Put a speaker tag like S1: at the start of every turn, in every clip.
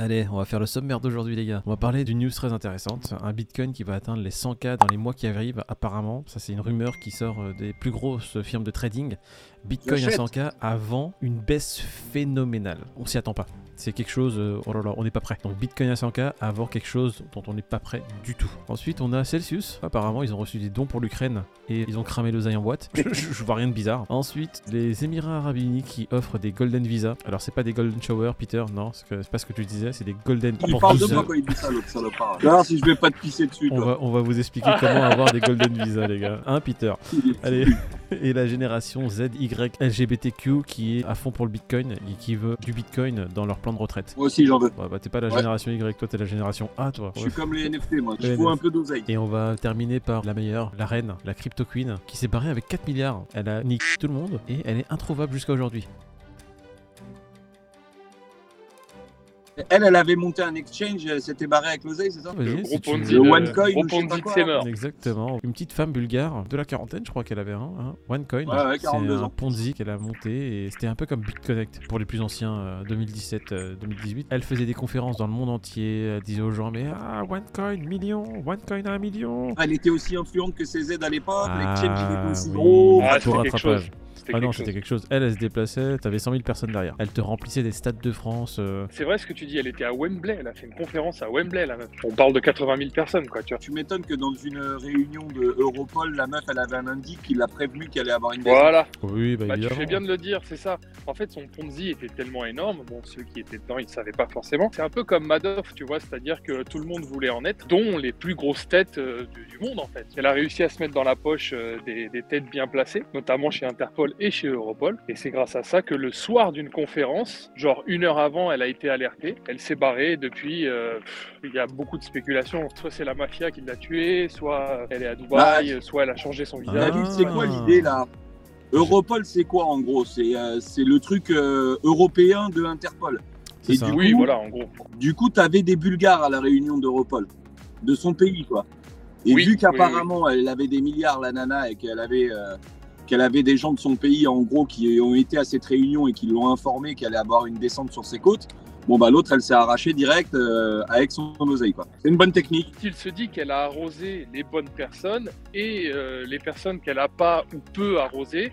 S1: Allez, on va faire le sommaire d'aujourd'hui les gars. On va parler d'une news très intéressante, un Bitcoin qui va atteindre les 100K dans les mois qui arrivent apparemment. Ça c'est une rumeur qui sort euh, des plus grosses firmes de trading. Bitcoin à
S2: J'achète.
S1: 100K avant une baisse phénoménale. On s'y attend pas. C'est quelque chose, euh, oh là là, on n'est pas prêt. Donc Bitcoin à 100K avant quelque chose dont on n'est pas prêt du tout. Ensuite, on a Celsius. Apparemment, ils ont reçu des dons pour l'Ukraine et ils ont cramé l'oseille en boîte. je, je- je vois rien de bizarre. Ensuite, les Émirats Arabes Unis qui offrent des Golden Visa. Alors, c'est pas des Golden Shower, Peter, non, c'est pas ce que tu disais, c'est des Golden
S2: Il parle de
S1: Visa.
S2: moi quand il dit ça, l'autre salopard. Si je vais pas te pisser dessus,
S1: On va, on va vous expliquer comment avoir des Golden Visa, les gars. Hein, Peter Allez. Et la génération ZY LGBTQ qui est à fond pour le Bitcoin et qui veut du Bitcoin dans leur plan de retraite.
S2: Moi aussi, j'en veux.
S1: Ouais, bah, t'es pas la
S2: Ouais.
S1: génération Y, toi, t'es la génération A, toi.
S2: Je suis comme les NFT, moi.
S1: Les
S2: Je faut un peu d'oseille.
S1: Et on va terminer par la meilleure, la reine, la Crypto Queen, qui s'est barrée avec 4 milliards. Elle a niqué tout le monde et elle est introuvable jusqu'à aujourd'hui.
S2: Elle, elle avait monté un exchange, elle s'était barrée avec l'oseille, c'est ça
S1: Vas-y,
S3: Le gros Ponzi
S2: OneCoin
S3: gros Ponzi de mœurs.
S1: Exactement. Une petite femme bulgare de la quarantaine, je crois qu'elle avait un. Hein. OneCoin.
S2: Ouais, ouais,
S1: c'est
S2: 42
S1: un. Ponzi qu'elle a monté et c'était un peu comme BitConnect pour les plus anciens, euh, 2017-2018. Elle faisait des conférences dans le monde entier, elle disait aux gens Mais ah, OneCoin, million, OneCoin à un million.
S2: Elle était aussi influente que CZ à l'époque,
S1: Ah,
S2: l'exchange il était aussi
S1: oui.
S2: gros.
S3: Ah, quelque chose.
S1: Ah non, c'était quelque chose. Elle, elle se déplaçait, t'avais 100 000 personnes derrière. Elle te remplissait des stades de France. euh,
S3: C'est vrai ce que tu dis, elle était à Wembley, elle a fait une conférence à Wembley, la meuf. On parle de 80 000 personnes, quoi, tu vois.
S2: Tu m'étonnes que dans une réunion de Europol, la meuf, elle avait un indice qui l'a prévenu qu'elle allait avoir une.
S3: Voilà,
S1: Oui, bah,
S3: bah, tu fais bien de le dire, c'est ça. En fait, son Ponzi était tellement énorme, bon, ceux qui étaient dedans, ils ne savaient pas forcément. C'est un peu comme Madoff, tu vois, c'est-à-dire que tout le monde voulait en être, dont les plus grosses têtes euh, du, du monde, en fait. Elle a réussi à se mettre dans la poche euh, des, des têtes bien placées, notamment chez Interpol et chez Europol. Et c'est grâce à ça que le soir d'une conférence, genre une heure avant, elle a été alertée. Elle s'est barrée depuis. euh, pff, il y a beaucoup de spéculations. Soit c'est la mafia qui l'a tuée, soit elle est à Dubaï, soit elle a changé son visage.
S1: Ah.
S2: C'est quoi l'idée là? Europol, c'est quoi en gros? C'est euh, c'est le truc euh, européen de Interpol.
S1: C'est
S2: Et
S1: ça.
S2: du
S3: Oui,
S2: coup,
S3: voilà, en gros.
S2: Du coup, tu avais des Bulgares à la réunion d'Europol, de son pays, quoi. Et
S3: Oui,
S2: vu
S3: oui,
S2: qu'apparemment, elle avait des milliards, la nana, et qu'elle avait, euh, qu'elle avait des gens de son pays, en gros, qui ont été à cette réunion et qui l'ont informé qu'elle allait avoir une descente sur ses côtes, bon, bah, l'autre, elle s'est arrachée direct euh, avec son quoi. C'est une bonne technique.
S3: Il se dit qu'elle a arrosé les bonnes personnes et euh, les personnes qu'elle a pas ou peu arrosées,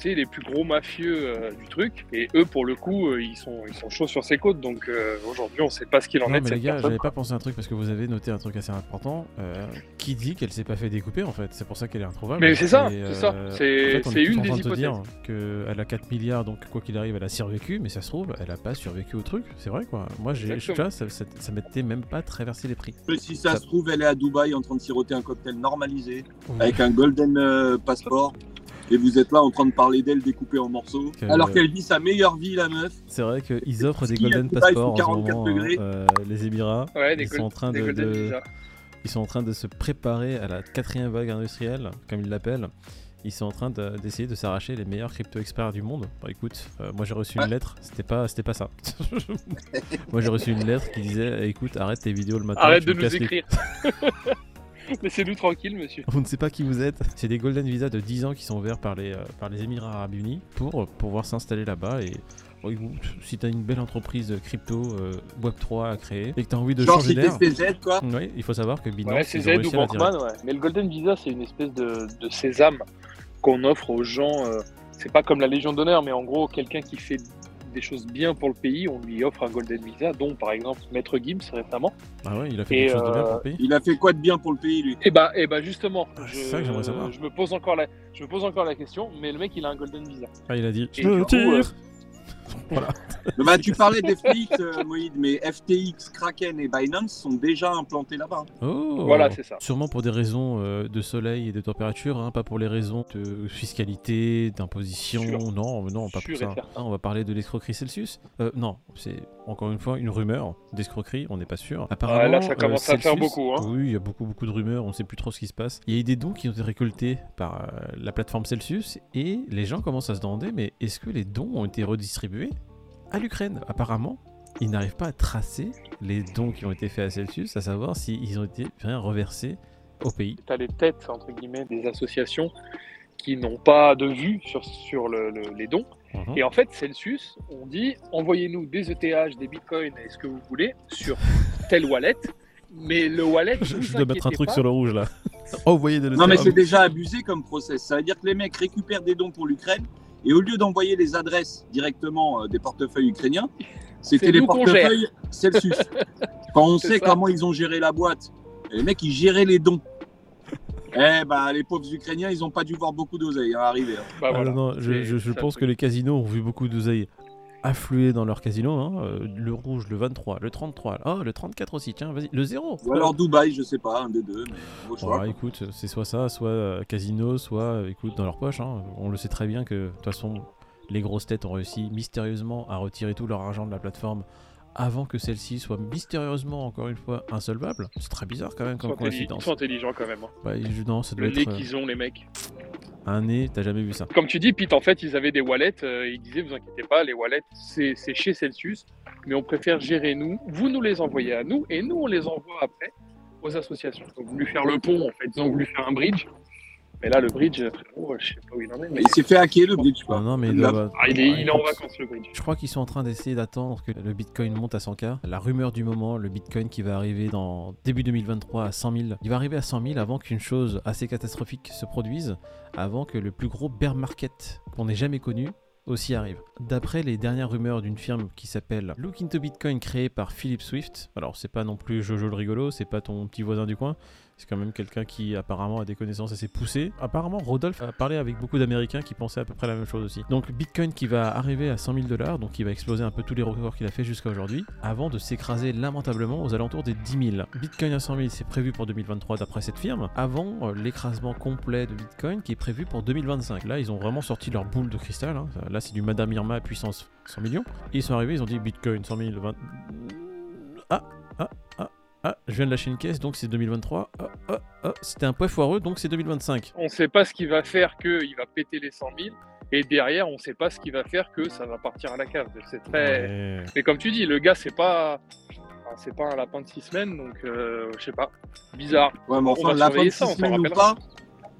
S3: c'est les plus gros mafieux euh, du truc. Et eux, pour le coup, euh, ils, sont, ils sont chauds sur ses côtes. Donc euh, aujourd'hui, on sait pas ce qu'il en
S1: Non,
S3: est de
S1: mais les gars, j'avais pas pensé à un truc parce que vous avez noté un truc assez important. euh, qui dit qu'elle s'est pas fait découper en fait C'est pour ça qu'elle est introuvable.
S3: Mais c'est ça, c'est ça. C'est-
S1: en fait,
S3: une
S1: en train
S3: des
S1: de te dire
S3: hypothèses.
S1: qu'elle a 4 milliards, donc quoi qu'il arrive, elle a survécu, mais ça se trouve, elle a pas survécu au truc. C'est vrai quoi. Moi, j'ai, tu vois, ça, ça, ça m'était même pas traversé les prix.
S2: Mais si ça,
S1: Ça-
S2: se trouve, elle est à Dubaï en train de siroter un cocktail normalisé,
S1: Oui.
S2: avec un golden euh, passeport. Et vous êtes là en train de parler d'elle découpée en morceaux.
S1: Que-
S2: Alors qu'elle vit sa meilleure vie, la meuf.
S1: C'est vrai qu'ils offrent des golden passports en
S2: sous
S1: ce
S2: 44
S1: moment, euh, les Émirats.
S3: Ouais, des,
S1: ils sont en train de-. Ils sont en train de se préparer à la quatrième vague industrielle, comme ils l'appellent. Ils sont en train de- d'essayer de, s'arracher les meilleurs crypto-experts du monde. Bon, écoute, euh, moi j'ai reçu
S2: Ouais.
S1: une lettre, c'était pas, c'était pas ça. moi j'ai reçu une lettre qui disait écoute, arrête tes vidéos le matin.
S3: Arrête de
S1: me
S3: nous
S1: les
S3: écrire. Laissez-nous tranquille, monsieur.
S1: on ne sait pas qui vous êtes. C'est des golden visa de 10 ans qui sont ouverts par les, euh, par les Émirats Arabes Unis pour pouvoir s'installer là-bas. Et écoute, si tu as une belle entreprise crypto euh, Web3 à créer et que tu as envie de
S2: Genre,
S1: changer d'air,
S2: CZ, quoi.
S1: oui, il faut savoir que Binance,
S3: Ouais,
S1: ils
S3: c'est
S1: ont
S3: Z
S1: réussi
S3: ou. Bankman, ouais. Mais le Golden Visa, c'est une espèce de, de sésame qu'on offre aux gens. euh, c'est pas comme la Légion d'honneur, mais en gros, quelqu'un qui fait des choses bien pour le pays, on lui offre un Golden Visa, dont par exemple Maître Gibbs récemment.
S1: Ah ouais, il a fait quelque chose de bien pour
S3: euh,
S1: le pays.
S2: Il a fait quoi de bien pour le pays, lui?
S3: Et bah, et bah justement,
S1: Ah,
S3: je,
S1: c'est ça que j'aimerais savoir.
S3: je me pose encore la, je me pose encore la question, mais le mec il a un Golden Visa.
S1: Ah, il a dit
S3: Et
S1: Je
S3: coup, euh,
S1: tire Voilà.
S2: Bah, tu parlais d'FTX, euh, Moïd, mais FTX, Kraken et Binance sont déjà implantés là-bas.
S1: Oh
S3: Voilà, c'est ça.
S1: Sûrement pour des raisons euh, de soleil et de température, hein, pas pour les raisons de fiscalité, d'imposition. Non, non, pas pour ça. Ah, on va parler de l'escroquerie Celsius. Euh, non, c'est encore une fois une rumeur d'escroquerie, on n'est pas sûr. Apparemment,
S3: Ah, là, ça
S1: euh,
S3: commence à faire
S1: Celsius-
S3: beaucoup, hein.
S1: Oui, il y a beaucoup, beaucoup de rumeurs, on ne sait plus trop ce qui se passe. Il y a eu des dons qui ont été récoltés par euh, la plateforme Celsius et les gens commencent à se demander, mais est-ce que les dons ont été redistribués? À l'Ukraine Apparemment, ils n'arrivent pas à tracer les dons qui ont été faits à Celsius, à savoir s'ils ont été bien reversés au pays.
S3: Tu as les têtes, entre guillemets, des associations qui n'ont pas de vue sur, sur le- le- les dons
S1: Mhm.
S3: Et en fait, Celsius, on dit envoyez-nous des ETH, des bitcoins et ce que vous voulez sur tel wallet. Mais le wallet,
S1: Je, dois mettre un truc
S3: pas,
S1: sur le rouge là. Envoyez de
S2: Non, mais c'est déjà abusé comme process. Ça veut dire que les mecs récupèrent des dons pour l'Ukraine et au lieu d'envoyer les adresses directement euh, des portefeuilles ukrainiens, c'était les portefeuilles Celsius. Quand on sait
S3: ça.
S2: comment ils ont géré la boîte, les mecs ils géraient les dons. Eh bah, les pauvres Ukrainiens, ils ont pas dû voir beaucoup d'oseille hein, arriver. hein.
S3: bah,
S1: Ah,
S3: voilà.
S1: non, non, je, je- pense que les casinos ont vu beaucoup d'oseilles affluer dans leur casino. hein. Euh, Le rouge, le 23, le 33, oh, le 34 aussi, tiens, vas-y, le 0.
S2: Ou alors Dubaï, je sais pas, un des deux, mais.
S1: Ouais, écoute, c'est soit ça, soit euh, casino, soit euh, écoute dans leur poche. hein. On le sait très bien que de toute façon, les grosses têtes ont réussi mystérieusement à retirer tout leur argent de la plateforme avant que celle-ci soit mystérieusement, encore une fois, insolvable. C'est très bizarre quand même comme
S3: intelli- ils
S1: coïncidence.
S3: sont intelligents quand même. hein.
S1: Bah, je- non, ça doit
S3: Le
S1: être euh,
S3: qu'ils ont, les mecs.
S1: un nez, t'as jamais vu ça.
S3: Comme tu dis, Pete, en fait, ils avaient des wallets. euh, ils disaient, vous inquiétez pas, les wallets, c'est c'est chez Celsius, mais on préfère gérer nous. Vous nous les envoyez à nous, et nous, on les envoie après aux associations. Ils ont voulu faire le pont, en fait. Ils ont voulu faire un bridge. Mais là, le bridge, frérot, je sais pas où il en est. Mais...
S2: Il s'est fait hacker le bridge,
S1: Ah
S2: quoi.
S1: non, mais
S3: Ah, il est, il est en vacances, le bridge.
S1: Je crois qu'ils sont en train d'essayer d'attendre que le Bitcoin monte à 100K. La rumeur du moment, le Bitcoin qui va arriver dans début 2023 à 100 000. Il va arriver à 100 000 avant qu'une chose assez catastrophique se produise, avant que le plus gros bear market qu'on ait jamais connu aussi arrive. D'après les dernières rumeurs d'une firme qui s'appelle Look into Bitcoin créée par Philip Swift, alors c'est pas non plus Jojo le rigolo, c'est pas ton petit voisin du coin, c'est quand même quelqu'un qui apparemment a des connaissances assez poussées. Apparemment, Rodolphe a parlé avec beaucoup d'Américains qui pensaient à peu près la même chose aussi. Donc Bitcoin qui va arriver à 100 000 dollars, donc qui va exploser un peu tous les records qu'il a fait jusqu'à aujourd'hui, avant de s'écraser lamentablement aux alentours des 10 000. Bitcoin à 100 000, c'est prévu pour 2023 d'après cette firme, avant euh, l'écrasement complet de Bitcoin qui est prévu pour 2025. Là, ils ont vraiment sorti leur boule de cristal. hein. Là, c'est du Madame Irma à puissance 100 millions. Ils sont arrivés, ils ont dit Bitcoin 100 000, 20... Ah, ah, ah, ah, je viens de lâcher une caisse, donc c'est 2023. Ah, ah, ah, c'était un poids foireux, donc c'est 2025.
S3: On ne sait pas ce qui va faire qu'il va péter les 100 000. Et derrière, on ne sait pas ce qui va faire que ça va partir à la cave. C'est très.
S1: Ouais.
S3: Mais comme tu dis, le gars, c'est pas. enfin, C'est pas un lapin de 6 semaines, donc euh, je sais pas. Bizarre.
S2: Ouais, mais
S3: On
S2: enfin,
S3: va
S2: la fin
S3: surveiller
S2: de
S3: ça,
S2: six
S3: on s'en
S2: sens ou pas,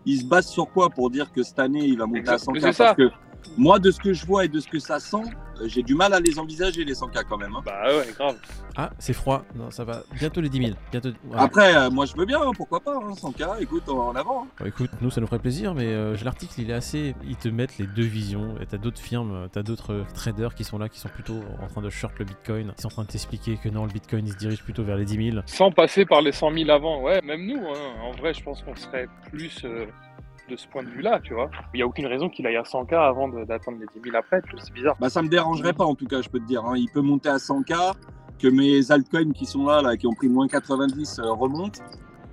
S2: il se base sur quoi pour dire que cette année, il va monter à
S3: Exact-
S2: 100K
S3: mais c'est ça.
S2: Parce que moi, de ce que je vois et de ce que ça sent, j'ai du mal à les envisager, les 100K quand même. hein.
S3: Bah ouais, grave.
S1: Ah, c'est froid. Non, ça va. Bientôt les 10 000. Bientôt...
S2: Après, euh, moi, je veux bien, hein, pourquoi pas, hein, 100K, écoute, en avant. hein.
S1: Bon, écoute, nous ça nous ferait plaisir, mais euh, l'article il est assez. Ils te mettent les deux visions. Et t'as d'autres firmes, euh, t'as d'autres traders qui sont là, qui sont plutôt en train de short le bitcoin. Ils sont en train de t'expliquer que non, le bitcoin il se dirige plutôt vers les 10 000.
S3: Sans passer par les 100 000 avant. Ouais, même nous, hein. en vrai, je pense qu'on serait plus euh, de ce point de vue-là, tu vois. Il n'y a aucune raison qu'il aille à 100K avant d'atteindre les 10 000 après. C'est bizarre.
S2: Bah, ça me dérangerait pas, en tout cas, je peux te dire. hein. Il peut monter à 100K, que mes altcoins qui sont là, là qui ont pris moins 90, euh, remontent.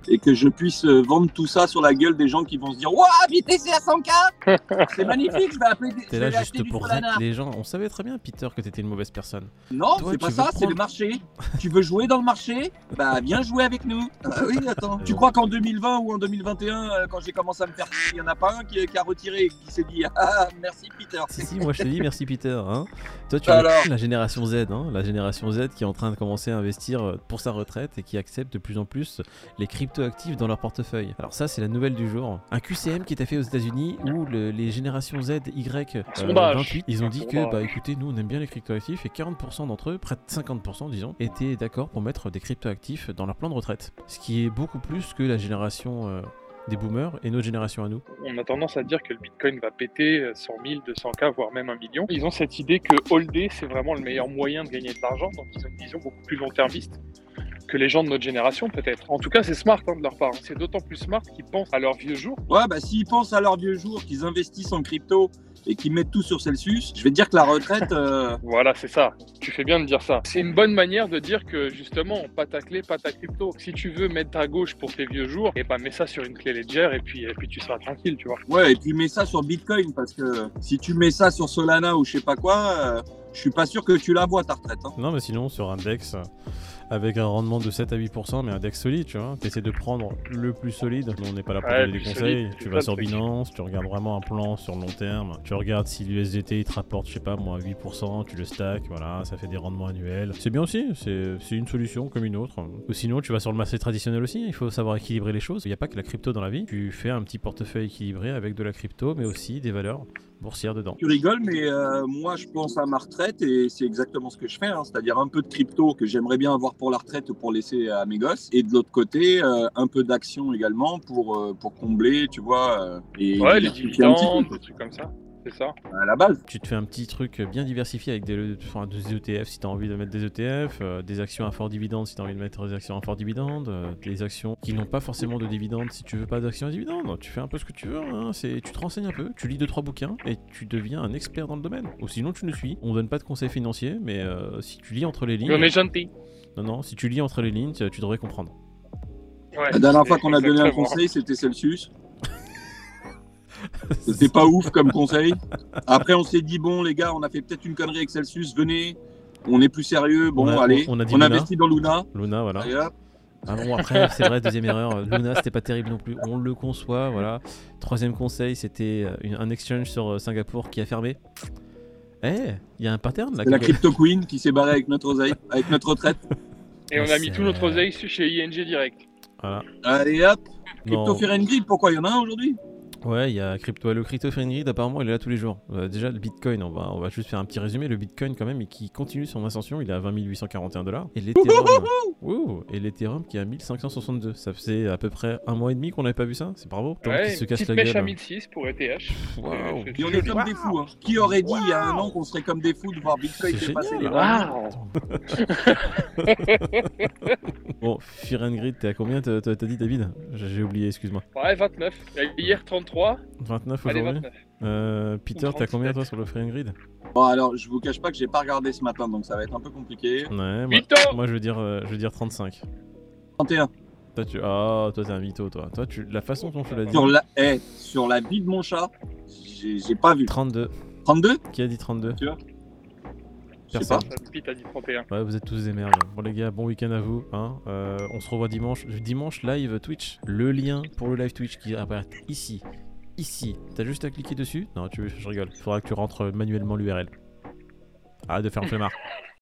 S2: Et que je puisse euh, vendre tout ça sur la gueule des gens qui vont se dire Waouh, BTC à 100K C'est magnifique, je vais appeler des- je
S1: T'es
S2: vais
S1: là juste
S2: du
S1: pour les gens. On savait très bien, Peter, que t'étais une mauvaise personne.
S2: Non,
S1: Toi,
S2: c'est pas ça, c'est le marché. tu veux jouer dans le marché Bah viens jouer avec nous. Ah oui, attends. tu
S1: Euh,
S2: crois qu'en 2020 ou en 2021, euh, quand j'ai commencé à me faire, il y en a pas un qui, qui a retiré et qui s'est dit ah merci Peter.
S1: Si, si, moi je te dis merci Peter. Hein. Toi, tu
S2: Alors
S1: es la génération Z, hein, la génération Z qui est en train de commencer à investir pour sa retraite et qui accepte de plus en plus les crypto-actifs dans leur portefeuille. Alors, ça, c'est la nouvelle du jour. Un QCM qui est fait aux États-Unis où le- les générations Z, Y, euh,
S3: Sondage.
S1: 28, ils ont dit que, bah écoutez, nous on aime bien les crypto-actifs et 40% d'entre eux, près de 50% disons, étaient d'accord pour mettre des crypto-actifs dans leur plan de retraite. Ce qui est beaucoup plus que la génération euh, des boomers et notre génération à nous.
S3: On a tendance à dire que le Bitcoin va péter euh, 100 000, 200K, voire même un million. Ils ont cette idée que holder, c'est vraiment le meilleur moyen de gagner de l'argent, donc ils ont une vision beaucoup plus long-termiste que les gens de notre génération, peut-être. En tout cas, c'est smart hein, de leur part. C'est d'autant plus smart qu'ils pensent à leur vieux jour.
S2: Ouais, bah s'ils pensent à leur vieux jour, qu'ils investissent en crypto et qu'ils mettent tout sur Celsius, je vais te dire que la retraite, euh,
S3: Voilà, c'est ça. Tu fais bien de dire ça. C'est une bonne manière de dire que, justement, pas ta clé, pas ta crypto. Si tu veux mettre à gauche pour tes vieux jours, et ben mets ça sur une clé Ledger et puis, et puis tu seras tranquille, tu vois.
S2: ouais, et puis mets ça sur Bitcoin parce que si tu mets ça sur Solana ou je sais pas quoi, euh, je suis pas sûr que tu la vois ta retraite. hein.
S1: Non, mais sinon, sur un DEX euh, avec un rendement de 7 à 8%, mais un DEX solide, tu vois, t'essaies de prendre le plus solide. Nous, on n'est pas là pour
S3: Ouais,
S1: donner des conseils.
S3: solide,
S1: tu vas sur. Binance, tu regardes vraiment un plan sur le long terme. Tu regardes si l'USDT il te rapporte, je sais pas, moi, 8%, tu le stack, voilà, ça fait des rendements annuels. C'est bien aussi, c'est c'est une solution comme une autre. Ou sinon, tu vas sur le marché traditionnel aussi, il faut savoir équilibrer les choses. Il n'y a pas que la crypto dans la vie. Tu fais un petit portefeuille équilibré avec de la crypto, mais aussi des valeurs boursière dedans.
S2: Tu rigoles, mais euh, moi, je pense à ma retraite et c'est exactement ce que je fais. hein. C'est-à-dire un peu de crypto que j'aimerais bien avoir pour la retraite ou pour laisser à mes gosses. Et de l'autre côté, euh, un peu d'action également pour, euh, pour combler, tu vois. euh, et
S3: Ouais, les dividendes, des trucs comme ça. C'est ça.
S2: à la base.
S1: Tu te fais un petit truc bien diversifié avec des, enfin, des ETF si tu as envie de mettre des ETF, euh, des actions à fort dividende si tu as envie de mettre des actions à fort dividende, euh, des actions qui n'ont pas forcément de dividendes si tu veux pas d'actions à dividende. Tu fais un peu ce que tu veux, hein, c'est, tu te renseignes un peu, tu lis 2-3 bouquins et tu deviens un expert dans le domaine. Ou sinon tu nous suis. On donne pas de conseils financiers, mais euh, si tu lis entre les lignes.
S3: On est gentil.
S1: Non, non, si tu lis entre les lignes, tu, tu devrais comprendre.
S3: Ouais,
S2: La dernière fois qu'on a donné un conseil, c'était Celsius. C'était pas ouf comme conseil. Après, on s'est dit, bon, les gars, on a fait peut-être une connerie avec Celsius, venez, on est plus sérieux. Bon,
S1: On a-
S2: allez,
S1: on- a dit
S2: on
S1: Luna.
S2: investit dans Luna.
S1: Luna, voilà.
S2: Et
S1: Ah bon, après, c'est vrai, deuxième erreur, euh, Luna, c'était pas terrible non plus. On le conçoit, voilà. Troisième conseil, c'était euh, un exchange sur euh, Singapour qui a fermé. Eh, il y a un pattern là.
S2: c'est la crypto queen qui s'est barrée avec notre oseille, avec notre retraite.
S3: Et on a mis tout notre oseille chez ING direct.
S1: Voilà.
S2: Allez, hop, crypto and pourquoi il y en a un aujourd'hui?
S1: Ouais, il y a crypto, le crypto Grid, apparemment, il est là tous les jours. Euh, déjà, le Bitcoin, on va, on va juste faire un petit résumé. Le Bitcoin, quand même, et qui continue son ascension, il est à 20 841 dollars. Et l'Ethereum, Ouh, et l'Ethereum qui est à 1562. Ça faisait à peu près un mois et demi qu'on n'avait pas vu ça. C'est bravo. Tant
S3: Ouais,
S1: se casse
S3: petite
S1: la
S3: mèche à
S1: gueule.
S3: 1006 pour ETH.
S2: Et on est comme des fous. Hein. Qui aurait dit il y a un an qu'on serait comme des fous de voir Bitcoin dépasser les
S1: génial.
S2: 20 000
S3: Waouh
S1: Bon, and Grid, t'es à combien t'as dit, David? J'ai oublié, excuse-moi.
S3: Ouais, 29. Hier 33.
S1: 29
S3: Allez,
S1: aujourd'hui
S3: 29.
S1: euh, Peter, t'as
S3: 37.
S1: combien toi sur le Fear and Grid?
S2: Bon, alors, je vous cache pas que j'ai pas regardé ce matin, donc ça va être un peu compliqué.
S1: Ouais, moi, je veux dire, euh, je veux dire 35.
S2: 31.
S1: Toi, tu... Ah, toi, t'es un mytho, toi. Toi, tu... la façon dont tu l'as dit.
S2: Sur la, eh, sur la vie de mon chat, j'ai j'ai pas vu.
S1: 32.
S2: 32
S1: Qui a dit 32
S2: Je sais
S1: Personne.
S2: pas.
S3: Pete a dit 31.
S1: Ouais, vous êtes tous des merdes. Bon, les gars, bon week-end à vous. Hein. Euh, on se revoit dimanche. Dimanche, live Twitch. Le lien pour le live Twitch qui apparaît ici. Ici. T'as juste à cliquer dessus? Non, tu je rigole. Faudra que tu rentres manuellement l'URL. Arrête de faire un flemmard.